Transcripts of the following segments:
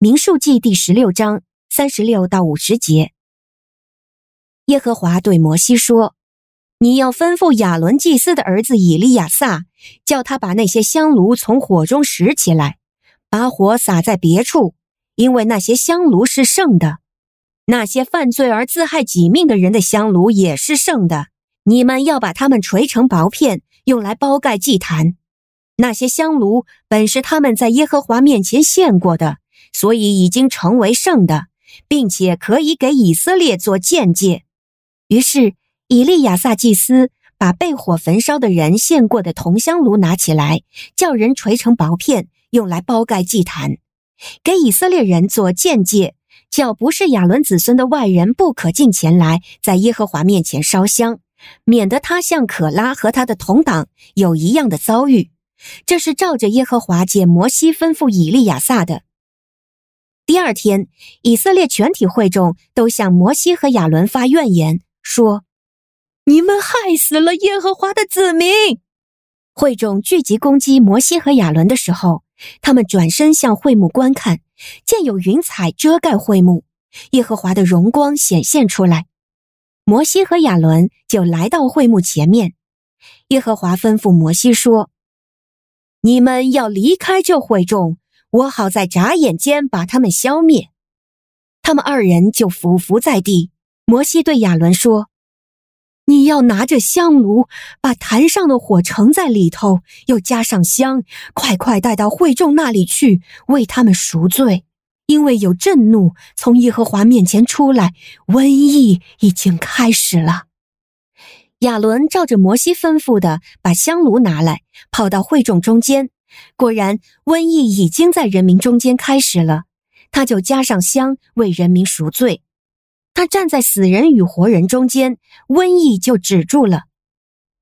民数记第十六章三十六到五十节，耶和华对摩西说：“你要吩咐亚伦祭司的儿子以利亚撒，叫他把那些香炉从火中拾起来，把火撒在别处，因为那些香炉是圣的。那些犯罪而自害己命的人的香炉也是圣的。你们要把它们锤成薄片，用来包盖祭坛。那些香炉本是他们在耶和华面前献过的。”所以已经成为圣的，并且可以给以色列做鉴戒。于是以利亚撒祭司把被火焚烧的人献过的铜香炉拿起来，叫人锤成薄片，用来包盖祭坛，给以色列人做鉴戒，叫不是亚伦子孙的外人不可进前来，在耶和华面前烧香，免得他像可拉和他的同党有一样的遭遇。这是照着耶和华借摩西吩咐以利亚撒的。第二天，以色列全体会众都向摩西和亚伦发怨言，说：“你们害死了耶和华的子民。”会众聚集攻击摩西和亚伦的时候，他们转身向会幕观看，见有云彩遮盖会幕，耶和华的荣光显现出来。摩西和亚伦就来到会幕前面，耶和华吩咐摩西说：“你们要离开这会众。”我好在眨眼间把他们消灭。他们二人就俯伏在地。摩西对亚伦说：“你要拿着香炉，把坛上的火盛在里头，又加上香，快快带到会众那里去，为他们赎罪，因为有震怒从耶和华面前出来，瘟疫已经开始了。”亚伦照着摩西吩咐的，把香炉拿来，跑到会众中间。果然，瘟疫已经在人民中间开始了。他就加上香，为人民赎罪。他站在死人与活人中间，瘟疫就止住了。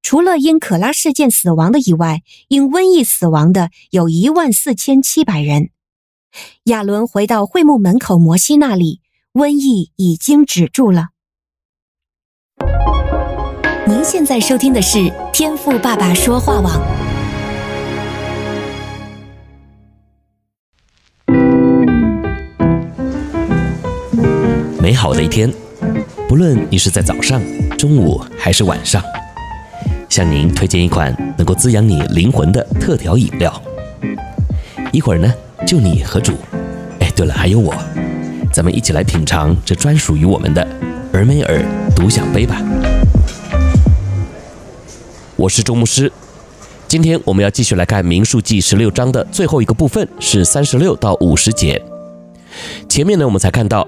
除了因可拉事件死亡的以外，因瘟疫死亡的有一万四千七百人。亚伦回到会幕门口摩西那里，瘟疫已经止住了。您现在收听的是天赋爸爸说话网。好的一天，不论你是在早上、中午还是晚上，向您推荐一款能够滋养你灵魂的特调饮料。一会儿呢，就你和主，哎，对了，还有我，咱们一起来品尝这专属于我们的尔梅尔独享杯吧。我是周牧师，今天我们要继续来看《民数记》十六章的最后一个部分，是三十六到五十节。前面呢，我们才看到。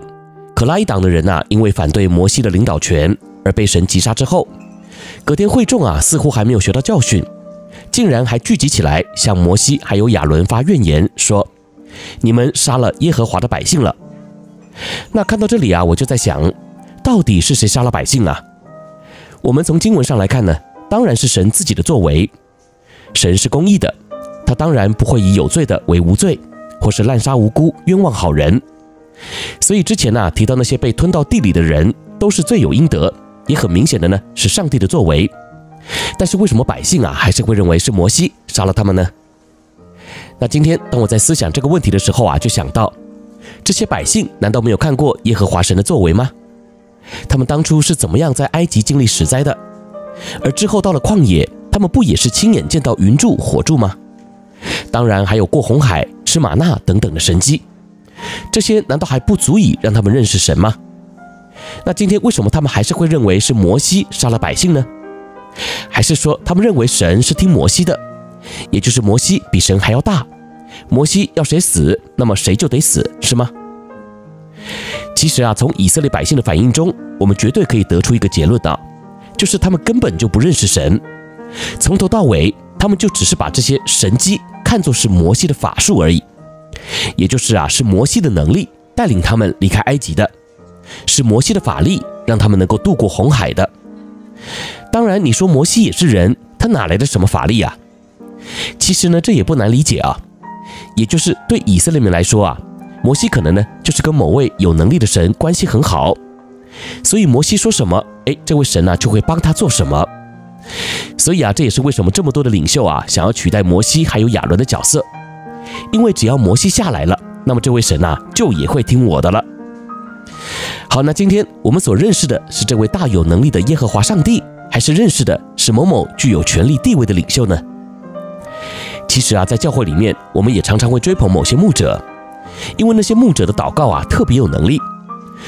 可拉一党的人呐、因为反对摩西的领导权而被神击杀之后，隔天会众啊，似乎还没有学到教训，竟然还聚集起来向摩西还有亚伦发怨言，说：“你们杀了耶和华的百姓了。”那看到这里啊，我就在想，到底是谁杀了百姓啊？我们从经文上来看呢，当然是神自己的作为。神是公义的，他当然不会以有罪的为无罪，或是滥杀无辜、冤枉好人。所以之前呢、提到那些被吞到地里的人都是罪有应得，也很明显的呢是上帝的作为。但是为什么百姓啊还是会认为是摩西杀了他们呢？那今天当我在思想这个问题的时候啊，就想到这些百姓难道没有看过耶和华神的作为吗？他们当初是怎么样在埃及经历十灾的？而之后到了旷野，他们不也是亲眼见到云柱火柱吗？当然还有过红海、吃玛纳等等的神迹。这些难道还不足以让他们认识神吗？那今天为什么他们还是会认为是摩西杀了百姓呢？还是说他们认为神是听摩西的，也就是摩西比神还要大，摩西要谁死，那么谁就得死，是吗？其实啊，从以色列百姓的反应中，我们绝对可以得出一个结论啊，就是他们根本就不认识神，从头到尾，他们就只是把这些神迹看作是摩西的法术而已。也就是啊，是摩西的能力带领他们离开埃及的，是摩西的法力让他们能够渡过红海的。当然，你说摩西也是人，他哪来的什么法力啊？其实呢，这也不难理解啊。也就是对以色列人来说啊，摩西可能呢就是跟某位有能力的神关系很好，所以摩西说什么，哎，这位神呢就会帮他做什么。所以啊，这也是为什么这么多的领袖啊想要取代摩西还有亚伦的角色。因为只要摩西下来了，那么这位神啊就也会听我的了。好，那今天我们所认识的是这位大有能力的耶和华上帝，还是认识的是某某具有权力地位的领袖呢？其实啊，在教会里面，我们也常常会追捧某些牧者，因为那些牧者的祷告啊特别有能力，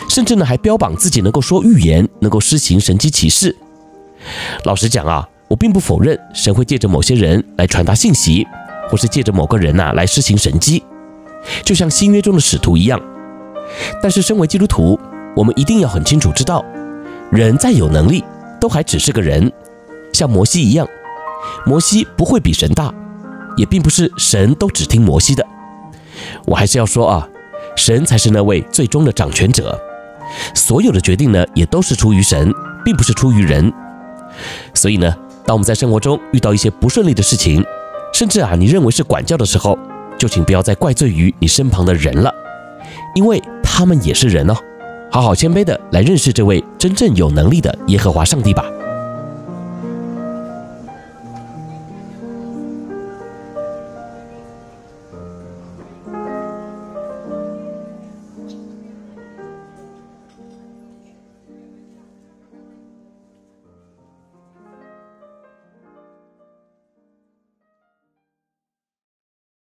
甚至呢还标榜自己能够说预言，能够施行神迹奇事。老实讲啊，我并不否认神会借着某些人来传达信息，或是借着某个人呐、来施行神迹，就像新约中的使徒一样。但是身为基督徒，我们一定要很清楚知道，人再有能力，都还只是个人，像摩西一样，摩西不会比神大。也并不是神都只听摩西的，我还是要说啊，神才是那位最终的掌权者，所有的决定呢也都是出于神，并不是出于人。所以呢，当我们在生活中遇到一些不顺利的事情，甚至啊你认为是管教的时候，就请不要再怪罪于你身旁的人了，因为他们也是人哦。好好谦卑的来认识这位真正有能力的耶和华上帝吧。